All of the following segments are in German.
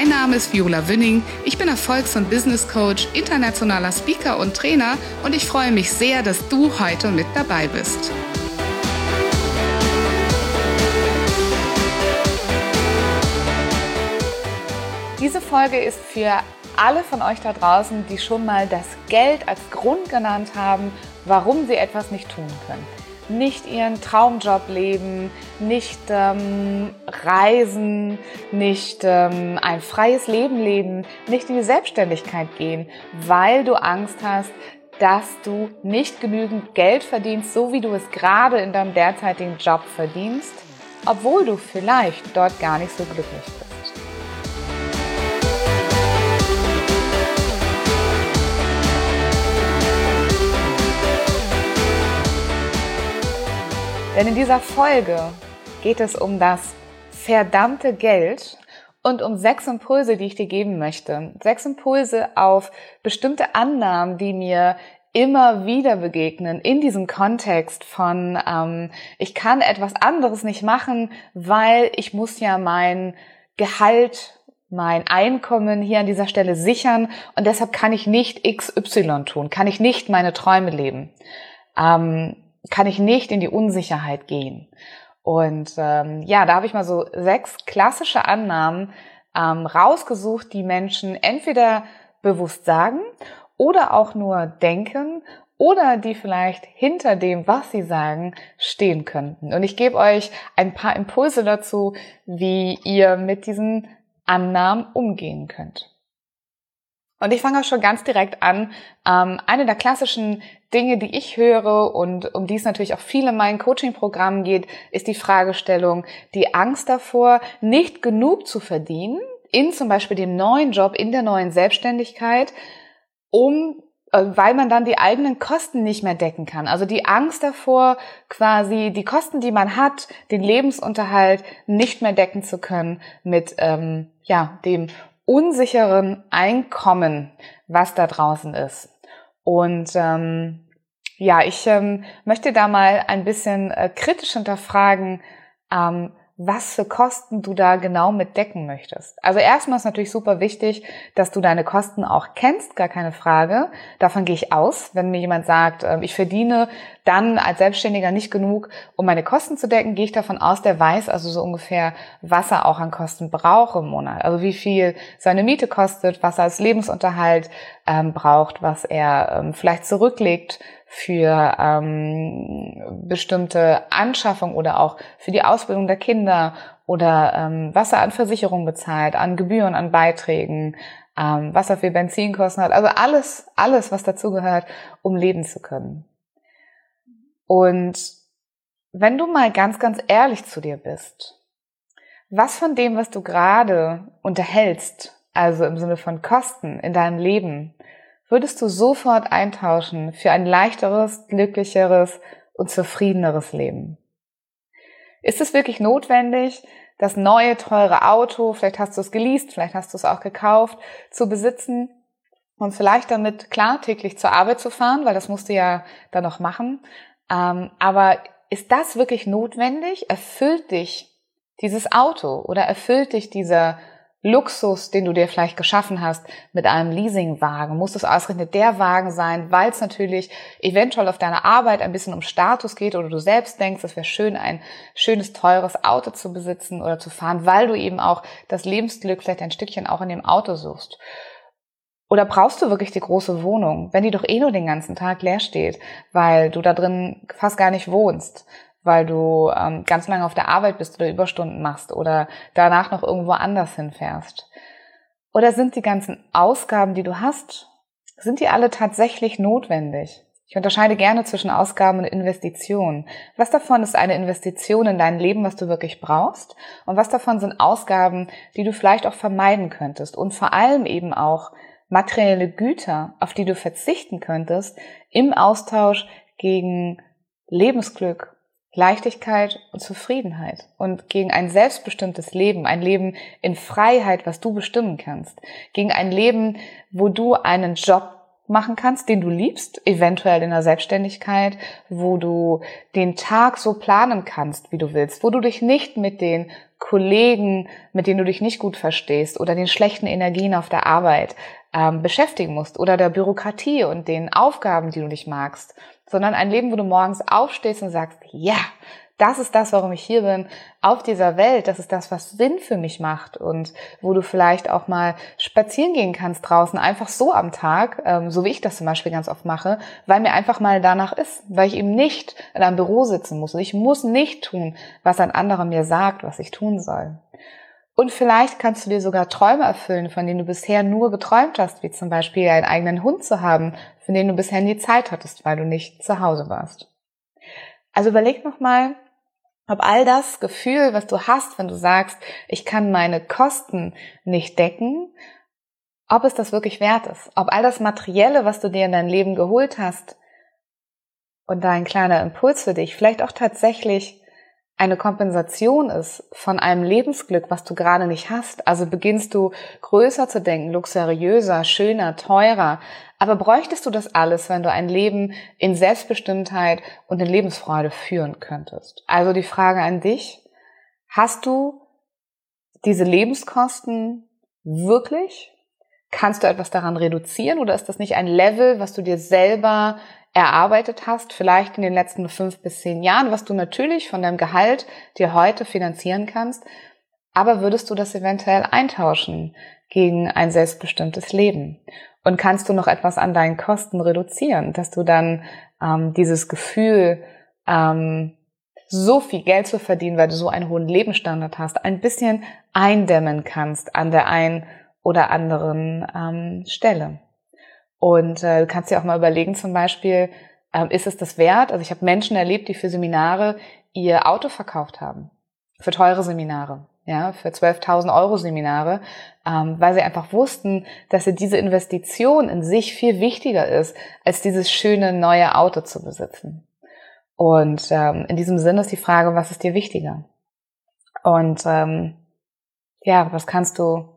Mein Name ist Viola Wünning. Ich bin Erfolgs- und Business Coach, internationaler Speaker und Trainer und ich freue mich sehr, dass du heute mit dabei bist. Diese Folge ist für alle von euch da draußen, die schon mal das Geld als Grund genannt haben, warum sie etwas nicht tun können nicht ihren Traumjob leben, nicht ähm, reisen, nicht ähm, ein freies Leben leben, nicht in die Selbstständigkeit gehen, weil du Angst hast, dass du nicht genügend Geld verdienst, so wie du es gerade in deinem derzeitigen Job verdienst, obwohl du vielleicht dort gar nicht so glücklich bist. Denn in dieser Folge geht es um das verdammte Geld und um sechs Impulse, die ich dir geben möchte. Sechs Impulse auf bestimmte Annahmen, die mir immer wieder begegnen in diesem Kontext von ähm, ich kann etwas anderes nicht machen, weil ich muss ja mein Gehalt, mein Einkommen hier an dieser Stelle sichern und deshalb kann ich nicht XY tun, kann ich nicht meine Träume leben. Ähm, kann ich nicht in die Unsicherheit gehen. Und ähm, ja, da habe ich mal so sechs klassische Annahmen ähm, rausgesucht, die Menschen entweder bewusst sagen oder auch nur denken oder die vielleicht hinter dem, was sie sagen, stehen könnten. Und ich gebe euch ein paar Impulse dazu, wie ihr mit diesen Annahmen umgehen könnt. Und ich fange auch schon ganz direkt an. Ähm, eine der klassischen Dinge, die ich höre und um die es natürlich auch viel in meinen Coaching-Programmen geht, ist die Fragestellung, die Angst davor, nicht genug zu verdienen in zum Beispiel dem neuen Job, in der neuen Selbstständigkeit, um äh, weil man dann die eigenen Kosten nicht mehr decken kann. Also die Angst davor, quasi die Kosten, die man hat, den Lebensunterhalt nicht mehr decken zu können mit ähm, ja dem unsicheren Einkommen, was da draußen ist. Und ähm, ja, ich ähm, möchte da mal ein bisschen äh, kritisch hinterfragen, ähm, was für Kosten du da genau mit decken möchtest. Also erstmal ist natürlich super wichtig, dass du deine Kosten auch kennst, gar keine Frage. Davon gehe ich aus. Wenn mir jemand sagt, ähm, ich verdiene dann als Selbstständiger nicht genug, um meine Kosten zu decken, gehe ich davon aus, der weiß also so ungefähr, was er auch an Kosten braucht im Monat. Also wie viel seine Miete kostet, was er als Lebensunterhalt ähm, braucht, was er ähm, vielleicht zurücklegt für ähm, bestimmte Anschaffung oder auch für die Ausbildung der Kinder oder ähm, was er an Versicherungen bezahlt, an Gebühren, an Beiträgen, ähm, was er für Benzinkosten hat. Also alles, alles, was dazugehört, um leben zu können. Und wenn du mal ganz, ganz ehrlich zu dir bist, was von dem, was du gerade unterhältst, also im Sinne von Kosten in deinem Leben, würdest du sofort eintauschen für ein leichteres, glücklicheres und zufriedeneres Leben? Ist es wirklich notwendig, das neue, teure Auto, vielleicht hast du es geleast, vielleicht hast du es auch gekauft, zu besitzen und vielleicht damit klar täglich zur Arbeit zu fahren, weil das musst du ja dann noch machen. Ähm, aber ist das wirklich notwendig? Erfüllt dich dieses Auto oder erfüllt dich dieser Luxus, den du dir vielleicht geschaffen hast mit einem Leasingwagen, muss es ausgerechnet der Wagen sein, weil es natürlich eventuell auf deiner Arbeit ein bisschen um Status geht oder du selbst denkst, es wäre schön, ein schönes, teures Auto zu besitzen oder zu fahren, weil du eben auch das Lebensglück vielleicht ein Stückchen auch in dem Auto suchst. Oder brauchst du wirklich die große Wohnung, wenn die doch eh nur den ganzen Tag leer steht, weil du da drin fast gar nicht wohnst? Weil du ähm, ganz lange auf der Arbeit bist oder Überstunden machst oder danach noch irgendwo anders hinfährst? Oder sind die ganzen Ausgaben, die du hast, sind die alle tatsächlich notwendig? Ich unterscheide gerne zwischen Ausgaben und Investitionen. Was davon ist eine Investition in dein Leben, was du wirklich brauchst? Und was davon sind Ausgaben, die du vielleicht auch vermeiden könntest? Und vor allem eben auch materielle Güter, auf die du verzichten könntest, im Austausch gegen Lebensglück, Leichtigkeit und Zufriedenheit und gegen ein selbstbestimmtes Leben, ein Leben in Freiheit, was du bestimmen kannst, gegen ein Leben, wo du einen Job machen kannst, den du liebst, eventuell in der Selbstständigkeit, wo du den Tag so planen kannst, wie du willst, wo du dich nicht mit den Kollegen, mit denen du dich nicht gut verstehst oder den schlechten Energien auf der Arbeit ähm, beschäftigen musst oder der Bürokratie und den Aufgaben, die du nicht magst, sondern ein Leben, wo du morgens aufstehst und sagst, ja, das ist das, warum ich hier bin, auf dieser Welt. Das ist das, was Sinn für mich macht und wo du vielleicht auch mal spazieren gehen kannst draußen, einfach so am Tag, ähm, so wie ich das zum Beispiel ganz oft mache, weil mir einfach mal danach ist, weil ich eben nicht in einem Büro sitzen muss und ich muss nicht tun, was ein anderer mir sagt, was ich tun soll. Und vielleicht kannst du dir sogar Träume erfüllen, von denen du bisher nur geträumt hast, wie zum Beispiel einen eigenen Hund zu haben, von denen du bisher nie Zeit hattest, weil du nicht zu Hause warst. Also überleg nochmal, ob all das Gefühl, was du hast, wenn du sagst, ich kann meine Kosten nicht decken, ob es das wirklich wert ist. Ob all das Materielle, was du dir in dein Leben geholt hast und da ein kleiner Impuls für dich, vielleicht auch tatsächlich eine Kompensation ist von einem Lebensglück, was du gerade nicht hast. Also beginnst du größer zu denken, luxuriöser, schöner, teurer. Aber bräuchtest du das alles, wenn du ein Leben in Selbstbestimmtheit und in Lebensfreude führen könntest? Also die Frage an dich, hast du diese Lebenskosten wirklich? Kannst du etwas daran reduzieren oder ist das nicht ein Level, was du dir selber erarbeitet hast, vielleicht in den letzten fünf bis zehn Jahren, was du natürlich von deinem Gehalt dir heute finanzieren kannst, aber würdest du das eventuell eintauschen gegen ein selbstbestimmtes Leben? Und kannst du noch etwas an deinen Kosten reduzieren, dass du dann ähm, dieses Gefühl, ähm, so viel Geld zu verdienen, weil du so einen hohen Lebensstandard hast, ein bisschen eindämmen kannst an der einen oder anderen ähm, Stelle. Und äh, du kannst dir auch mal überlegen, zum Beispiel, ähm, ist es das wert? Also ich habe Menschen erlebt, die für Seminare ihr Auto verkauft haben. Für teure Seminare. Ja, für 12.000 Euro Seminare, ähm, weil sie einfach wussten, dass sie diese Investition in sich viel wichtiger ist, als dieses schöne neue Auto zu besitzen. Und ähm, in diesem Sinne ist die Frage, was ist dir wichtiger? Und ähm, ja, was kannst du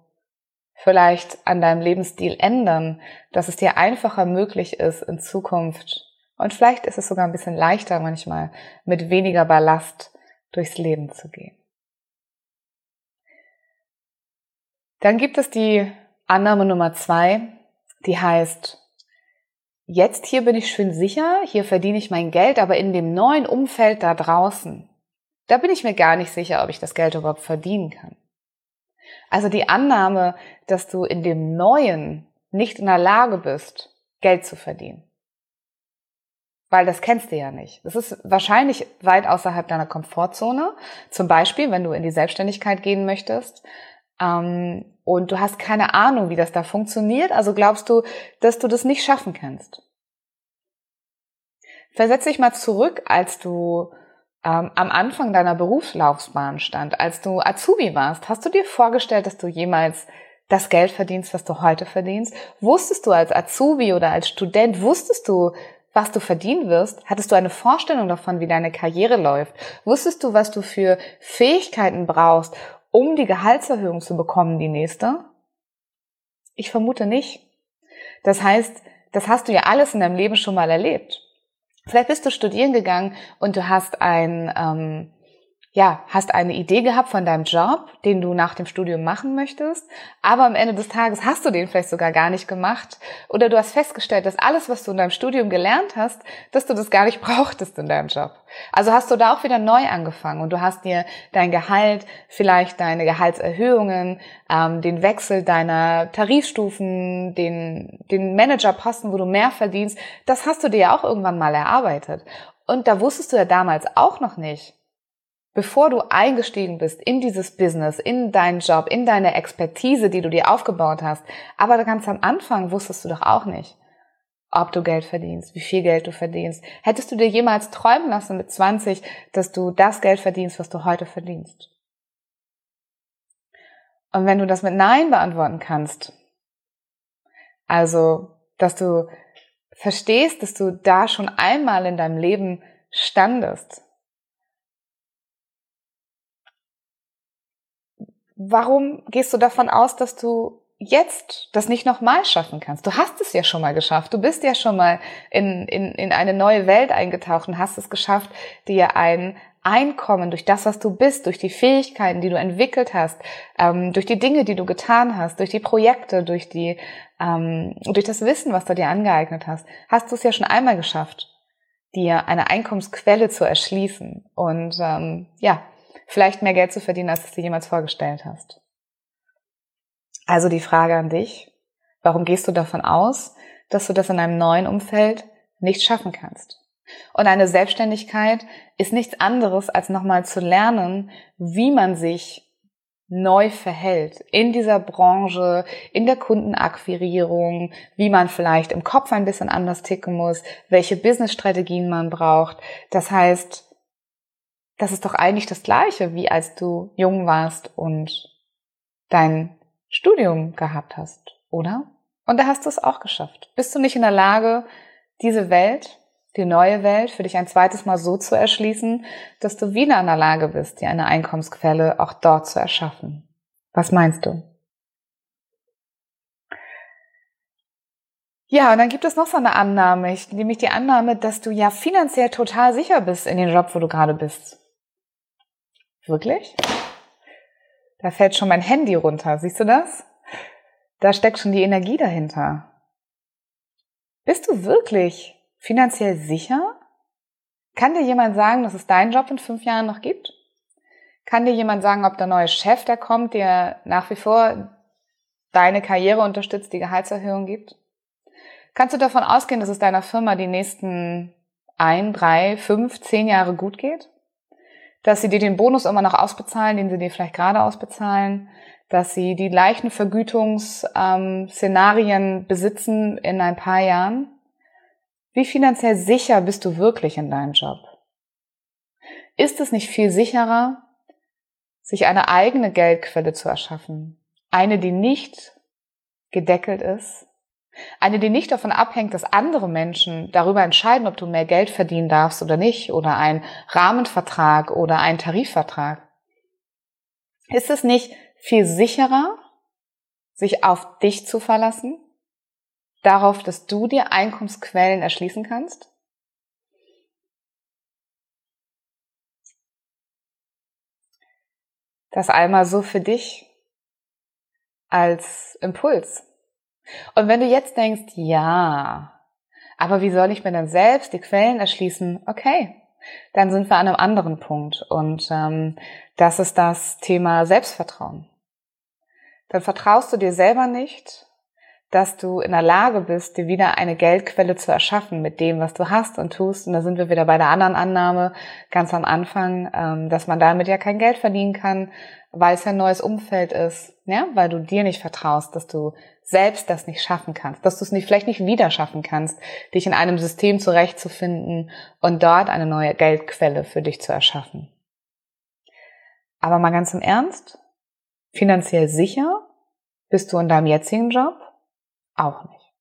vielleicht an deinem Lebensstil ändern, dass es dir einfacher möglich ist in Zukunft und vielleicht ist es sogar ein bisschen leichter manchmal mit weniger Ballast durchs Leben zu gehen. Dann gibt es die Annahme Nummer zwei, die heißt, jetzt hier bin ich schön sicher, hier verdiene ich mein Geld, aber in dem neuen Umfeld da draußen, da bin ich mir gar nicht sicher, ob ich das Geld überhaupt verdienen kann. Also die Annahme, dass du in dem Neuen nicht in der Lage bist, Geld zu verdienen. Weil das kennst du ja nicht. Das ist wahrscheinlich weit außerhalb deiner Komfortzone. Zum Beispiel, wenn du in die Selbstständigkeit gehen möchtest ähm, und du hast keine Ahnung, wie das da funktioniert. Also glaubst du, dass du das nicht schaffen kannst. Versetz dich mal zurück, als du ähm, am Anfang deiner Berufslaufbahn stand, als du Azubi warst, hast du dir vorgestellt, dass du jemals das Geld verdienst, was du heute verdienst? Wusstest du als Azubi oder als Student, wusstest du, was du verdienen wirst? Hattest du eine Vorstellung davon, wie deine Karriere läuft? Wusstest du, was du für Fähigkeiten brauchst, um die Gehaltserhöhung zu bekommen, die nächste? Ich vermute nicht. Das heißt, das hast du ja alles in deinem Leben schon mal erlebt. Vielleicht bist du studieren gegangen und du hast ein, ähm, ja, hast eine Idee gehabt von deinem Job, den du nach dem Studium machen möchtest, aber am Ende des Tages hast du den vielleicht sogar gar nicht gemacht oder du hast festgestellt, dass alles, was du in deinem Studium gelernt hast, dass du das gar nicht brauchtest in deinem Job. Also hast du da auch wieder neu angefangen und du hast dir dein Gehalt, vielleicht deine Gehaltserhöhungen, ähm, den Wechsel deiner Tarifstufen, den, den Managerposten, wo du mehr verdienst, das hast du dir ja auch irgendwann mal erarbeitet. Und da wusstest du ja damals auch noch nicht, bevor du eingestiegen bist in dieses Business, in deinen Job, in deine Expertise, die du dir aufgebaut hast. Aber ganz am Anfang wusstest du doch auch nicht, ob du Geld verdienst, wie viel Geld du verdienst. Hättest du dir jemals träumen lassen mit 20, dass du das Geld verdienst, was du heute verdienst? Und wenn du das mit Nein beantworten kannst, also, dass du verstehst, dass du da schon einmal in deinem Leben standest, warum gehst du davon aus, dass du jetzt das nicht nochmal schaffen kannst. Du hast es ja schon mal geschafft. Du bist ja schon mal in, in, in eine neue Welt eingetaucht und hast es geschafft, dir ein Einkommen durch das, was du bist, durch die Fähigkeiten, die du entwickelt hast, ähm, durch die Dinge, die du getan hast, durch die Projekte, durch die, ähm, durch das Wissen, was du dir angeeignet hast, hast du es ja schon einmal geschafft, dir eine Einkommensquelle zu erschließen und ähm, ja, vielleicht mehr Geld zu verdienen, als du dir jemals vorgestellt hast. Also die Frage an dich, warum gehst du davon aus, dass du das in einem neuen Umfeld nicht schaffen kannst? Und eine Selbstständigkeit ist nichts anderes, als nochmal zu lernen, wie man sich neu verhält in dieser Branche, in der Kundenakquirierung, wie man vielleicht im Kopf ein bisschen anders ticken muss, welche Businessstrategien man braucht. Das heißt, das ist doch eigentlich das Gleiche, wie als du jung warst und dein Studium gehabt hast, oder? Und da hast du es auch geschafft. Bist du nicht in der Lage, diese Welt, die neue Welt für dich ein zweites Mal so zu erschließen, dass du wieder in der Lage bist, dir eine Einkommensquelle auch dort zu erschaffen? Was meinst du? Ja, und dann gibt es noch so eine Annahme, nämlich die Annahme, dass du ja finanziell total sicher bist in den Job, wo du gerade bist. Wirklich? Da fällt schon mein Handy runter. Siehst du das? Da steckt schon die Energie dahinter. Bist du wirklich finanziell sicher? Kann dir jemand sagen, dass es deinen Job in fünf Jahren noch gibt? Kann dir jemand sagen, ob der neue Chef, der kommt, dir nach wie vor deine Karriere unterstützt, die Gehaltserhöhung gibt? Kannst du davon ausgehen, dass es deiner Firma die nächsten ein, drei, fünf, zehn Jahre gut geht? Dass sie dir den Bonus immer noch ausbezahlen, den sie dir vielleicht gerade ausbezahlen, dass sie die gleichen Vergütungsszenarien ähm, besitzen in ein paar Jahren. Wie finanziell sicher bist du wirklich in deinem Job? Ist es nicht viel sicherer, sich eine eigene Geldquelle zu erschaffen? Eine, die nicht gedeckelt ist, eine, die nicht davon abhängt, dass andere Menschen darüber entscheiden, ob du mehr Geld verdienen darfst oder nicht, oder ein Rahmenvertrag oder ein Tarifvertrag. Ist es nicht viel sicherer, sich auf dich zu verlassen? Darauf, dass du dir Einkommensquellen erschließen kannst? Das einmal so für dich als Impuls. Und wenn du jetzt denkst, ja, aber wie soll ich mir dann selbst die Quellen erschließen? Okay, dann sind wir an einem anderen Punkt. Und ähm, das ist das Thema Selbstvertrauen. Dann vertraust du dir selber nicht, dass du in der Lage bist, dir wieder eine Geldquelle zu erschaffen mit dem, was du hast und tust. Und da sind wir wieder bei der anderen Annahme ganz am Anfang, ähm, dass man damit ja kein Geld verdienen kann, weil es ja ein neues Umfeld ist, ja, weil du dir nicht vertraust, dass du selbst das nicht schaffen kannst, dass du es nicht, vielleicht nicht wieder schaffen kannst, dich in einem System zurechtzufinden und dort eine neue Geldquelle für dich zu erschaffen. Aber mal ganz im Ernst, finanziell sicher bist du in deinem jetzigen Job auch nicht.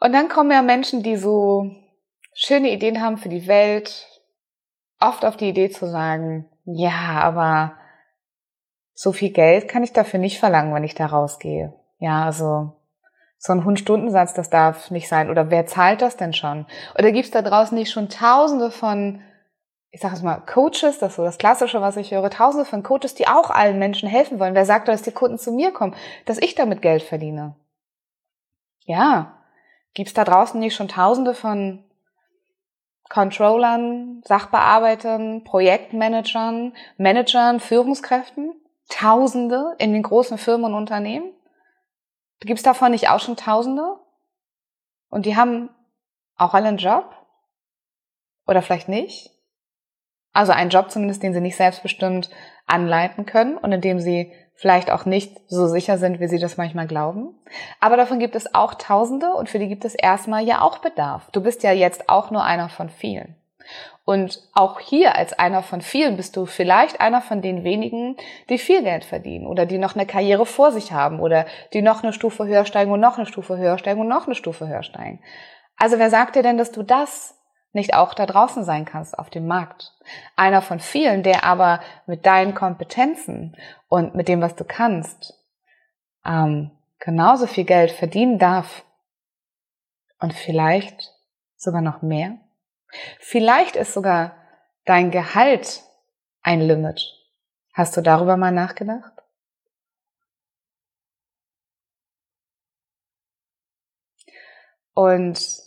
Und dann kommen ja Menschen, die so schöne Ideen haben für die Welt, oft auf die Idee zu sagen, ja, aber so viel Geld kann ich dafür nicht verlangen, wenn ich da rausgehe. Ja, also so ein Hundstundensatz, das darf nicht sein. Oder wer zahlt das denn schon? Oder gibt's da draußen nicht schon tausende von, ich sage es mal, Coaches, das ist so das Klassische, was ich höre, tausende von Coaches, die auch allen Menschen helfen wollen. Wer sagt, dass die Kunden zu mir kommen, dass ich damit Geld verdiene? Ja, gibt's da draußen nicht schon tausende von Controllern, Sachbearbeitern, Projektmanagern, Managern, Führungskräften? Tausende in den großen Firmen und Unternehmen? Gibt es davon nicht auch schon Tausende? Und die haben auch alle einen Job? Oder vielleicht nicht? Also einen Job zumindest, den sie nicht selbstbestimmt anleiten können und in dem sie vielleicht auch nicht so sicher sind, wie sie das manchmal glauben. Aber davon gibt es auch Tausende und für die gibt es erstmal ja auch Bedarf. Du bist ja jetzt auch nur einer von vielen. Und auch hier als einer von vielen bist du vielleicht einer von den wenigen, die viel Geld verdienen oder die noch eine Karriere vor sich haben oder die noch eine Stufe höher steigen und noch eine Stufe höher steigen und noch eine Stufe höher steigen. Also wer sagt dir denn, dass du das nicht auch da draußen sein kannst auf dem Markt? Einer von vielen, der aber mit deinen Kompetenzen und mit dem, was du kannst, ähm, genauso viel Geld verdienen darf und vielleicht sogar noch mehr? Vielleicht ist sogar dein Gehalt ein Limit. Hast du darüber mal nachgedacht? Und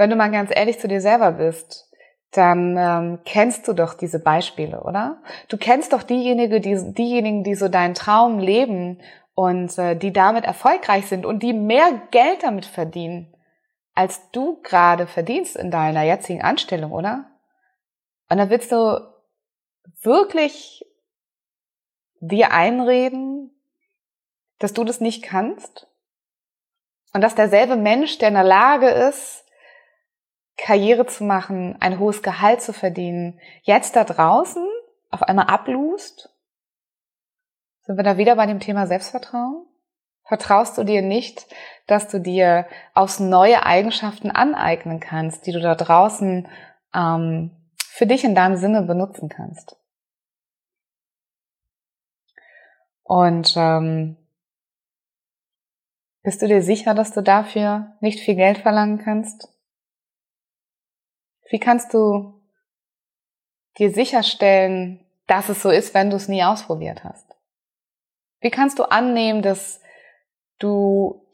wenn du mal ganz ehrlich zu dir selber bist, dann ähm, kennst du doch diese Beispiele, oder? Du kennst doch diejenige, die, diejenigen, die so deinen Traum leben und äh, die damit erfolgreich sind und die mehr Geld damit verdienen als du gerade verdienst in deiner jetzigen Anstellung, oder? Und dann willst du wirklich dir einreden, dass du das nicht kannst? Und dass derselbe Mensch, der in der Lage ist, Karriere zu machen, ein hohes Gehalt zu verdienen, jetzt da draußen auf einmal ablust? Sind wir da wieder bei dem Thema Selbstvertrauen? Vertraust du dir nicht, dass du dir aufs neue Eigenschaften aneignen kannst, die du da draußen ähm, für dich in deinem Sinne benutzen kannst? Und ähm, bist du dir sicher, dass du dafür nicht viel Geld verlangen kannst? Wie kannst du dir sicherstellen, dass es so ist, wenn du es nie ausprobiert hast? Wie kannst du annehmen, dass du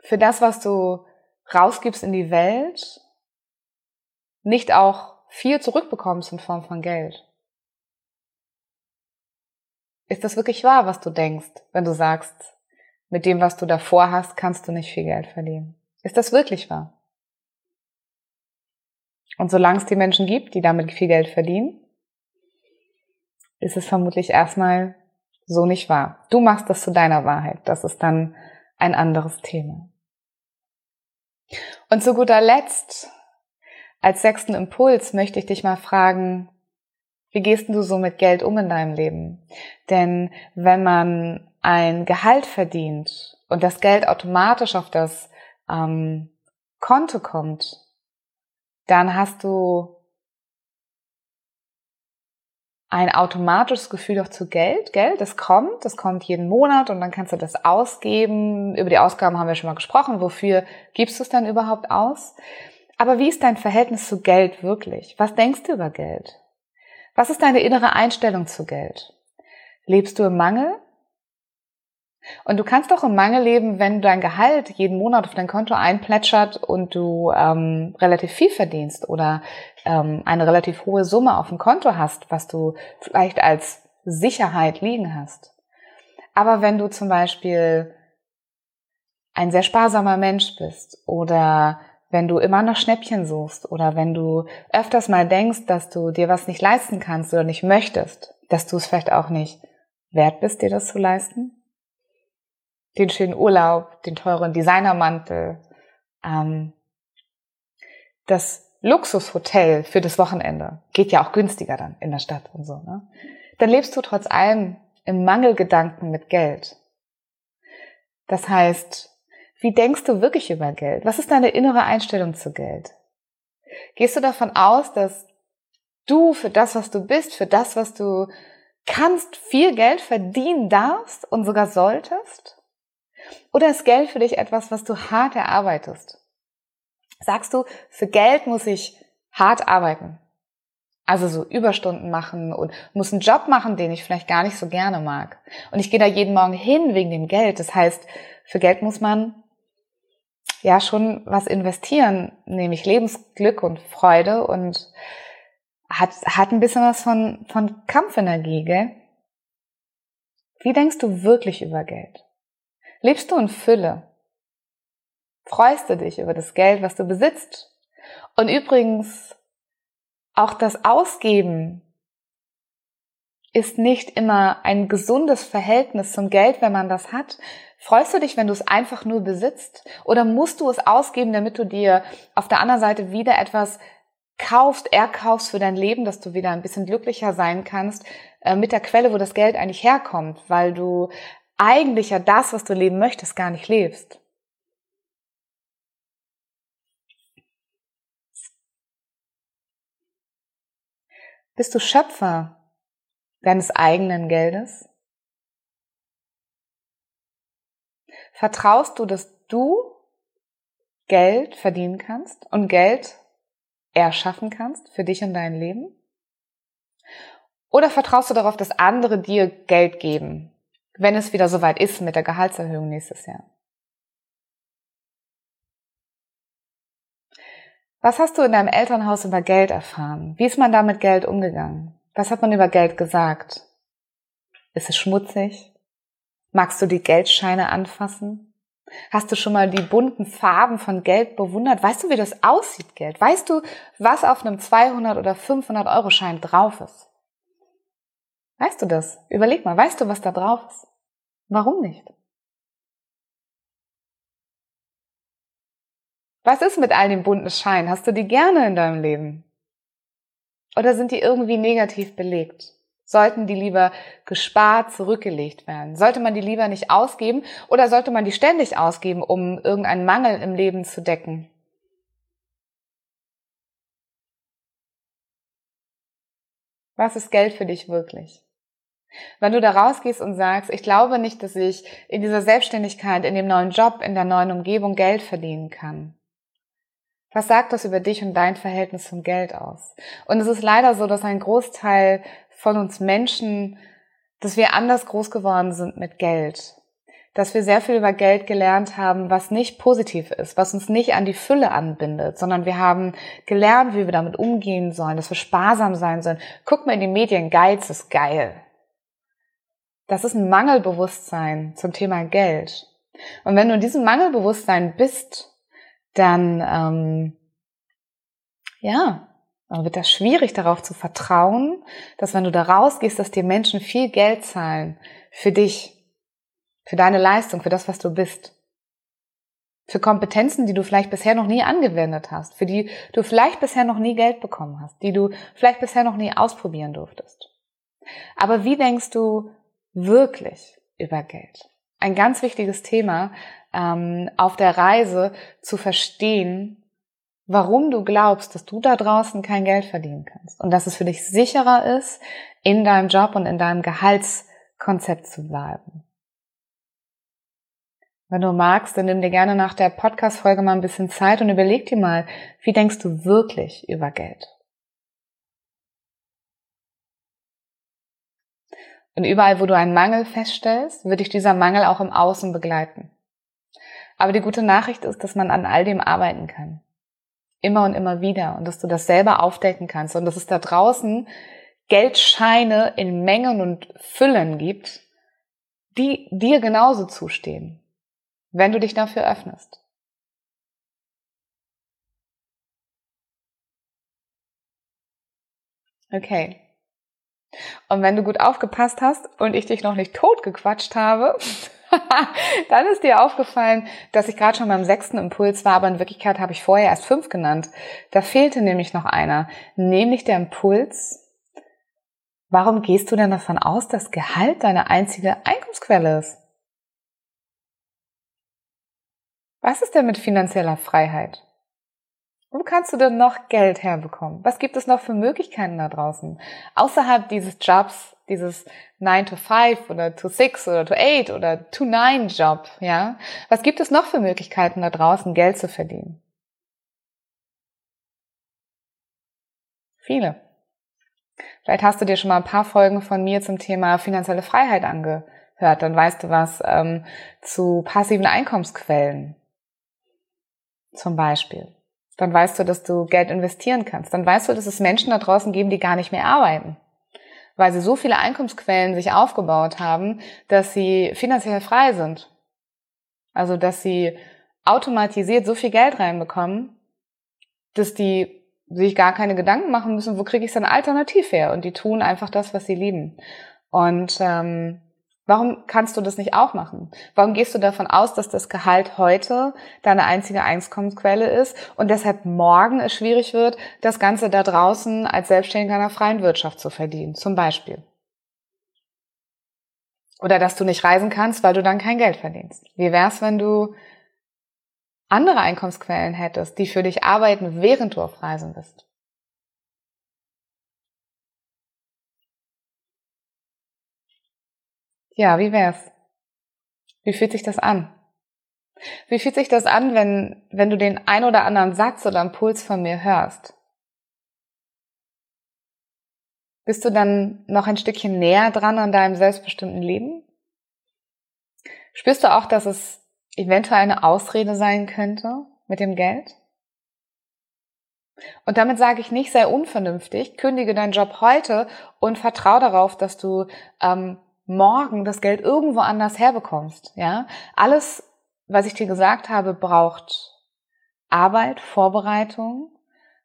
für das, was du rausgibst in die Welt, nicht auch viel zurückbekommst in Form von Geld. Ist das wirklich wahr, was du denkst, wenn du sagst, mit dem, was du davor hast, kannst du nicht viel Geld verdienen? Ist das wirklich wahr? Und solange es die Menschen gibt, die damit viel Geld verdienen, ist es vermutlich erstmal so nicht wahr. Du machst das zu deiner Wahrheit. Das ist dann ein anderes Thema. Und zu guter Letzt, als sechsten Impuls möchte ich dich mal fragen, wie gehst du so mit Geld um in deinem Leben? Denn wenn man ein Gehalt verdient und das Geld automatisch auf das ähm, Konto kommt, dann hast du ein automatisches Gefühl doch zu Geld. Geld, das kommt, das kommt jeden Monat und dann kannst du das ausgeben. Über die Ausgaben haben wir schon mal gesprochen. Wofür gibst du es dann überhaupt aus? Aber wie ist dein Verhältnis zu Geld wirklich? Was denkst du über Geld? Was ist deine innere Einstellung zu Geld? Lebst du im Mangel? Und du kannst auch im Mangel leben, wenn dein Gehalt jeden Monat auf dein Konto einplätschert und du ähm, relativ viel verdienst oder ähm, eine relativ hohe Summe auf dem Konto hast, was du vielleicht als Sicherheit liegen hast. Aber wenn du zum Beispiel ein sehr sparsamer Mensch bist oder wenn du immer nach Schnäppchen suchst oder wenn du öfters mal denkst, dass du dir was nicht leisten kannst oder nicht möchtest, dass du es vielleicht auch nicht wert bist, dir das zu leisten, den schönen Urlaub, den teuren Designermantel, ähm, das Luxushotel für das Wochenende. Geht ja auch günstiger dann in der Stadt und so. Ne? Dann lebst du trotz allem im Mangelgedanken mit Geld. Das heißt, wie denkst du wirklich über Geld? Was ist deine innere Einstellung zu Geld? Gehst du davon aus, dass du für das, was du bist, für das, was du kannst, viel Geld verdienen darfst und sogar solltest? Oder ist Geld für dich etwas, was du hart erarbeitest? Sagst du, für Geld muss ich hart arbeiten? Also so Überstunden machen und muss einen Job machen, den ich vielleicht gar nicht so gerne mag. Und ich gehe da jeden Morgen hin wegen dem Geld. Das heißt, für Geld muss man ja schon was investieren, nämlich Lebensglück und Freude und hat, hat ein bisschen was von, von Kampfenergie, gell? Wie denkst du wirklich über Geld? Lebst du in Fülle? Freust du dich über das Geld, was du besitzt? Und übrigens, auch das Ausgeben ist nicht immer ein gesundes Verhältnis zum Geld, wenn man das hat? Freust du dich, wenn du es einfach nur besitzt? Oder musst du es ausgeben, damit du dir auf der anderen Seite wieder etwas kaufst, erkaufst für dein Leben, dass du wieder ein bisschen glücklicher sein kannst äh, mit der Quelle, wo das Geld eigentlich herkommt, weil du eigentlich ja das, was du leben möchtest, gar nicht lebst? Bist du Schöpfer deines eigenen Geldes? Vertraust du, dass du Geld verdienen kannst und Geld erschaffen kannst für dich und dein Leben? Oder vertraust du darauf, dass andere dir Geld geben, wenn es wieder soweit ist mit der Gehaltserhöhung nächstes Jahr? Was hast du in deinem Elternhaus über Geld erfahren? Wie ist man da mit Geld umgegangen? Was hat man über Geld gesagt? Ist es schmutzig? Magst du die Geldscheine anfassen? Hast du schon mal die bunten Farben von Geld bewundert? Weißt du, wie das aussieht, Geld? Weißt du, was auf einem 200 oder 500 Euro Schein drauf ist? Weißt du das? Überleg mal, weißt du, was da drauf ist? Warum nicht? Was ist mit all den bunten Scheinen? Hast du die gerne in deinem Leben? Oder sind die irgendwie negativ belegt? Sollten die lieber gespart zurückgelegt werden? Sollte man die lieber nicht ausgeben oder sollte man die ständig ausgeben, um irgendeinen Mangel im Leben zu decken? Was ist Geld für dich wirklich? Wenn du da rausgehst und sagst, ich glaube nicht, dass ich in dieser Selbstständigkeit, in dem neuen Job, in der neuen Umgebung Geld verdienen kann, was sagt das über dich und dein Verhältnis zum Geld aus? Und es ist leider so, dass ein Großteil von uns Menschen, dass wir anders groß geworden sind mit Geld. Dass wir sehr viel über Geld gelernt haben, was nicht positiv ist, was uns nicht an die Fülle anbindet, sondern wir haben gelernt, wie wir damit umgehen sollen, dass wir sparsam sein sollen. Guck mal in die Medien, Geiz ist geil. Das ist ein Mangelbewusstsein zum Thema Geld. Und wenn du in diesem Mangelbewusstsein bist, dann ähm, ja, wird das schwierig darauf zu vertrauen, dass wenn du da rausgehst, dass dir Menschen viel Geld zahlen für dich, für deine Leistung, für das, was du bist. Für Kompetenzen, die du vielleicht bisher noch nie angewendet hast, für die du vielleicht bisher noch nie Geld bekommen hast, die du vielleicht bisher noch nie ausprobieren durftest. Aber wie denkst du wirklich über Geld? Ein ganz wichtiges Thema, ähm, auf der Reise zu verstehen, warum du glaubst, dass du da draußen kein Geld verdienen kannst und dass es für dich sicherer ist, in deinem Job und in deinem Gehaltskonzept zu bleiben. Wenn du magst, dann nimm dir gerne nach der Podcast-Folge mal ein bisschen Zeit und überleg dir mal, wie denkst du wirklich über Geld? Und überall, wo du einen Mangel feststellst, wird dich dieser Mangel auch im Außen begleiten. Aber die gute Nachricht ist, dass man an all dem arbeiten kann. Immer und immer wieder. Und dass du das selber aufdecken kannst. Und dass es da draußen Geldscheine in Mengen und Füllen gibt, die dir genauso zustehen, wenn du dich dafür öffnest. Okay. Und wenn du gut aufgepasst hast und ich dich noch nicht tot gequatscht habe, dann ist dir aufgefallen, dass ich gerade schon beim sechsten Impuls war, aber in Wirklichkeit habe ich vorher erst fünf genannt. Da fehlte nämlich noch einer, nämlich der Impuls, warum gehst du denn davon aus, dass Gehalt deine einzige Einkommensquelle ist? Was ist denn mit finanzieller Freiheit? Wo kannst du denn noch Geld herbekommen? Was gibt es noch für Möglichkeiten da draußen? Außerhalb dieses Jobs, dieses 9 to 5 oder to 6 oder to 8 oder to 9 Job, ja? Was gibt es noch für Möglichkeiten da draußen, Geld zu verdienen? Viele. Vielleicht hast du dir schon mal ein paar Folgen von mir zum Thema finanzielle Freiheit angehört. Dann weißt du was ähm, zu passiven Einkommensquellen zum Beispiel. Dann weißt du, dass du Geld investieren kannst. Dann weißt du, dass es Menschen da draußen geben, die gar nicht mehr arbeiten weil sie so viele Einkommensquellen sich aufgebaut haben, dass sie finanziell frei sind. Also, dass sie automatisiert so viel Geld reinbekommen, dass die sich gar keine Gedanken machen müssen, wo kriege ich es dann alternativ her? Und die tun einfach das, was sie lieben. Und ähm, warum kannst du das nicht auch machen? Warum gehst du davon aus, dass das Gehalt heute deine einzige Einkommensquelle ist und deshalb morgen es schwierig wird, das Ganze da draußen als Selbstständiger in einer freien Wirtschaft zu verdienen, zum Beispiel? Oder dass du nicht reisen kannst, weil du dann kein Geld verdienst. Wie wär's, wenn du andere Einkommensquellen hättest, die für dich arbeiten, während du auf Reisen bist? Ja, wie wär's? Wie fühlt sich das an? Wie fühlt sich das an, wenn, wenn du den ein oder anderen Satz oder Impuls von mir hörst? Bist du dann noch ein Stückchen näher dran an deinem selbstbestimmten Leben? Spürst du auch, dass es eventuell eine Ausrede sein könnte mit dem Geld? Und damit sage ich nicht, sei unvernünftig, kündige deinen Job heute und vertraue darauf, dass du ähm, morgen das Geld irgendwo anders herbekommst. Ja, alles, was ich dir gesagt habe, braucht Arbeit, Vorbereitung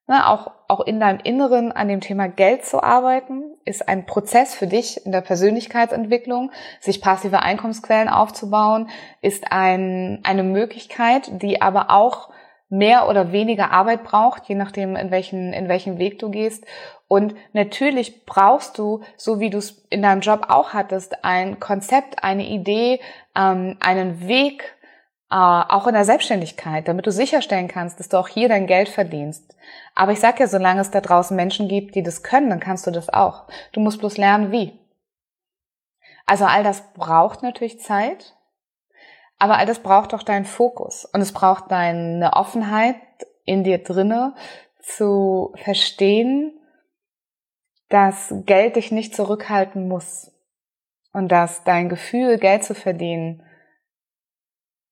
Ne, auch, auch in deinem Inneren an dem Thema Geld zu arbeiten, ist ein Prozess für dich in der Persönlichkeitsentwicklung. Sich passive Einkommensquellen aufzubauen, ist ein, eine Möglichkeit, die aber auch mehr oder weniger Arbeit braucht, je nachdem, in welchen, in welchen Weg du gehst. Und natürlich brauchst du, so wie du es in deinem Job auch hattest, ein Konzept, eine Idee, ähm, einen Weg, äh, auch in der Selbstständigkeit, damit du sicherstellen kannst, dass du auch hier dein Geld verdienst. Aber ich sag ja, solange es da draußen Menschen gibt, die das können, dann kannst du das auch. Du musst bloß lernen, wie. Also all das braucht natürlich Zeit, aber all das braucht auch deinen Fokus und es braucht deine Offenheit in dir drinne zu verstehen, dass Geld dich nicht zurückhalten muss und dass dein Gefühl, Geld zu verdienen,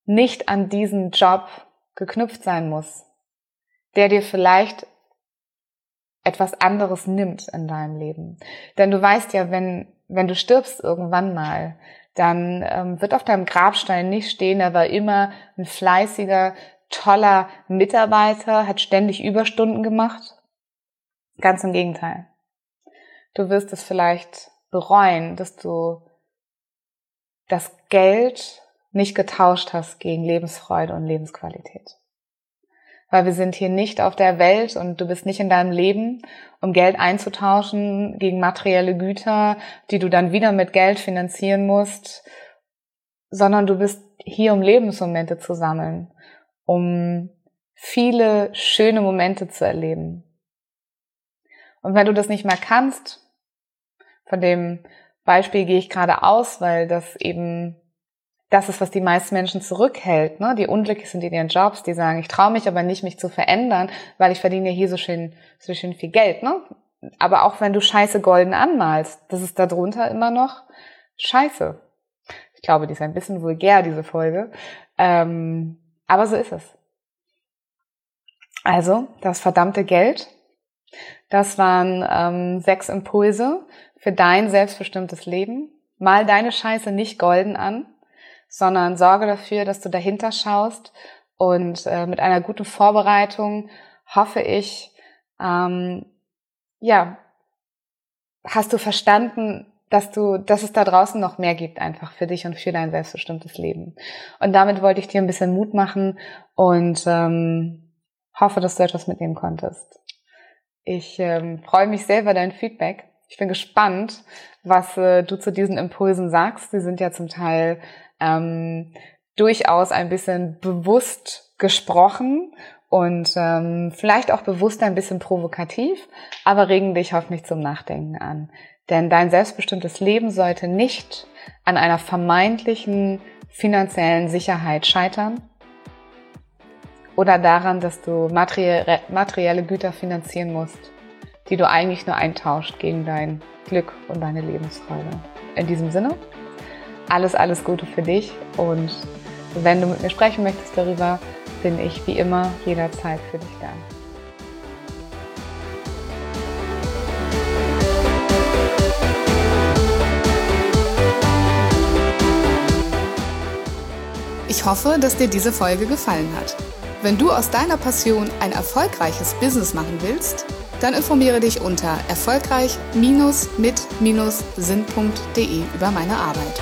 nicht an diesen Job geknüpft sein muss, der dir vielleicht etwas anderes nimmt in deinem Leben. Denn du weißt ja, wenn, wenn du stirbst irgendwann mal, dann ähm, wird auf deinem Grabstein nicht stehen, er war immer ein fleißiger, toller Mitarbeiter, hat ständig Überstunden gemacht. Ganz im Gegenteil. Du wirst es vielleicht bereuen, dass du das Geld nicht getauscht hast gegen Lebensfreude und Lebensqualität. Weil wir sind hier nicht auf der Welt und du bist nicht in deinem Leben, um Geld einzutauschen gegen materielle Güter, die du dann wieder mit Geld finanzieren musst, sondern du bist hier, um Lebensmomente zu sammeln, um viele schöne Momente zu erleben. Und wenn du das nicht mehr kannst, von dem Beispiel gehe ich gerade aus, weil das eben das ist, was die meisten Menschen zurückhält. Ne? Die unglücklich sind in ihren Jobs, die sagen, ich traue mich aber nicht, mich zu verändern, weil ich verdiene ja hier so schön, so schön viel Geld. Ne? Aber auch wenn du Scheiße golden anmalst, das ist darunter immer noch Scheiße. Ich glaube, die ist ein bisschen vulgär, diese Folge. Ähm, aber so ist es. Also, das verdammte Geld. Das waren ähm, sechs Impulse für dein selbstbestimmtes Leben. Mal deine Scheiße nicht golden an sondern sorge dafür, dass du dahinter schaust und äh, mit einer guten Vorbereitung hoffe ich, ähm, ja, hast du verstanden, dass du, dass es da draußen noch mehr gibt einfach für dich und für dein selbstbestimmtes Leben. Und damit wollte ich dir ein bisschen Mut machen und ähm, hoffe, dass du etwas mitnehmen konntest. Ich ähm, freue mich sehr über dein Feedback. Ich bin gespannt, was äh, du zu diesen Impulsen sagst. Sie sind ja zum Teil ähm, durchaus ein bisschen bewusst gesprochen und ähm, vielleicht auch bewusst ein bisschen provokativ, aber regen dich hoffentlich zum Nachdenken an. Denn dein selbstbestimmtes Leben sollte nicht an einer vermeintlichen finanziellen Sicherheit scheitern oder daran, dass du materielle Güter finanzieren musst, die du eigentlich nur eintauscht gegen dein Glück und deine Lebensfreude. In diesem Sinne, alles, alles Gute für dich und wenn du mit mir sprechen möchtest darüber, bin ich wie immer jederzeit für dich da. Ich hoffe, dass dir diese Folge gefallen hat. Wenn du aus deiner Passion ein erfolgreiches Business machen willst, dann informiere dich unter erfolgreich-mit-sinn.de über meine Arbeit.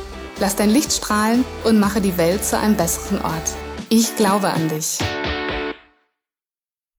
Lass dein Licht strahlen und mache die Welt zu einem besseren Ort. Ich glaube an dich.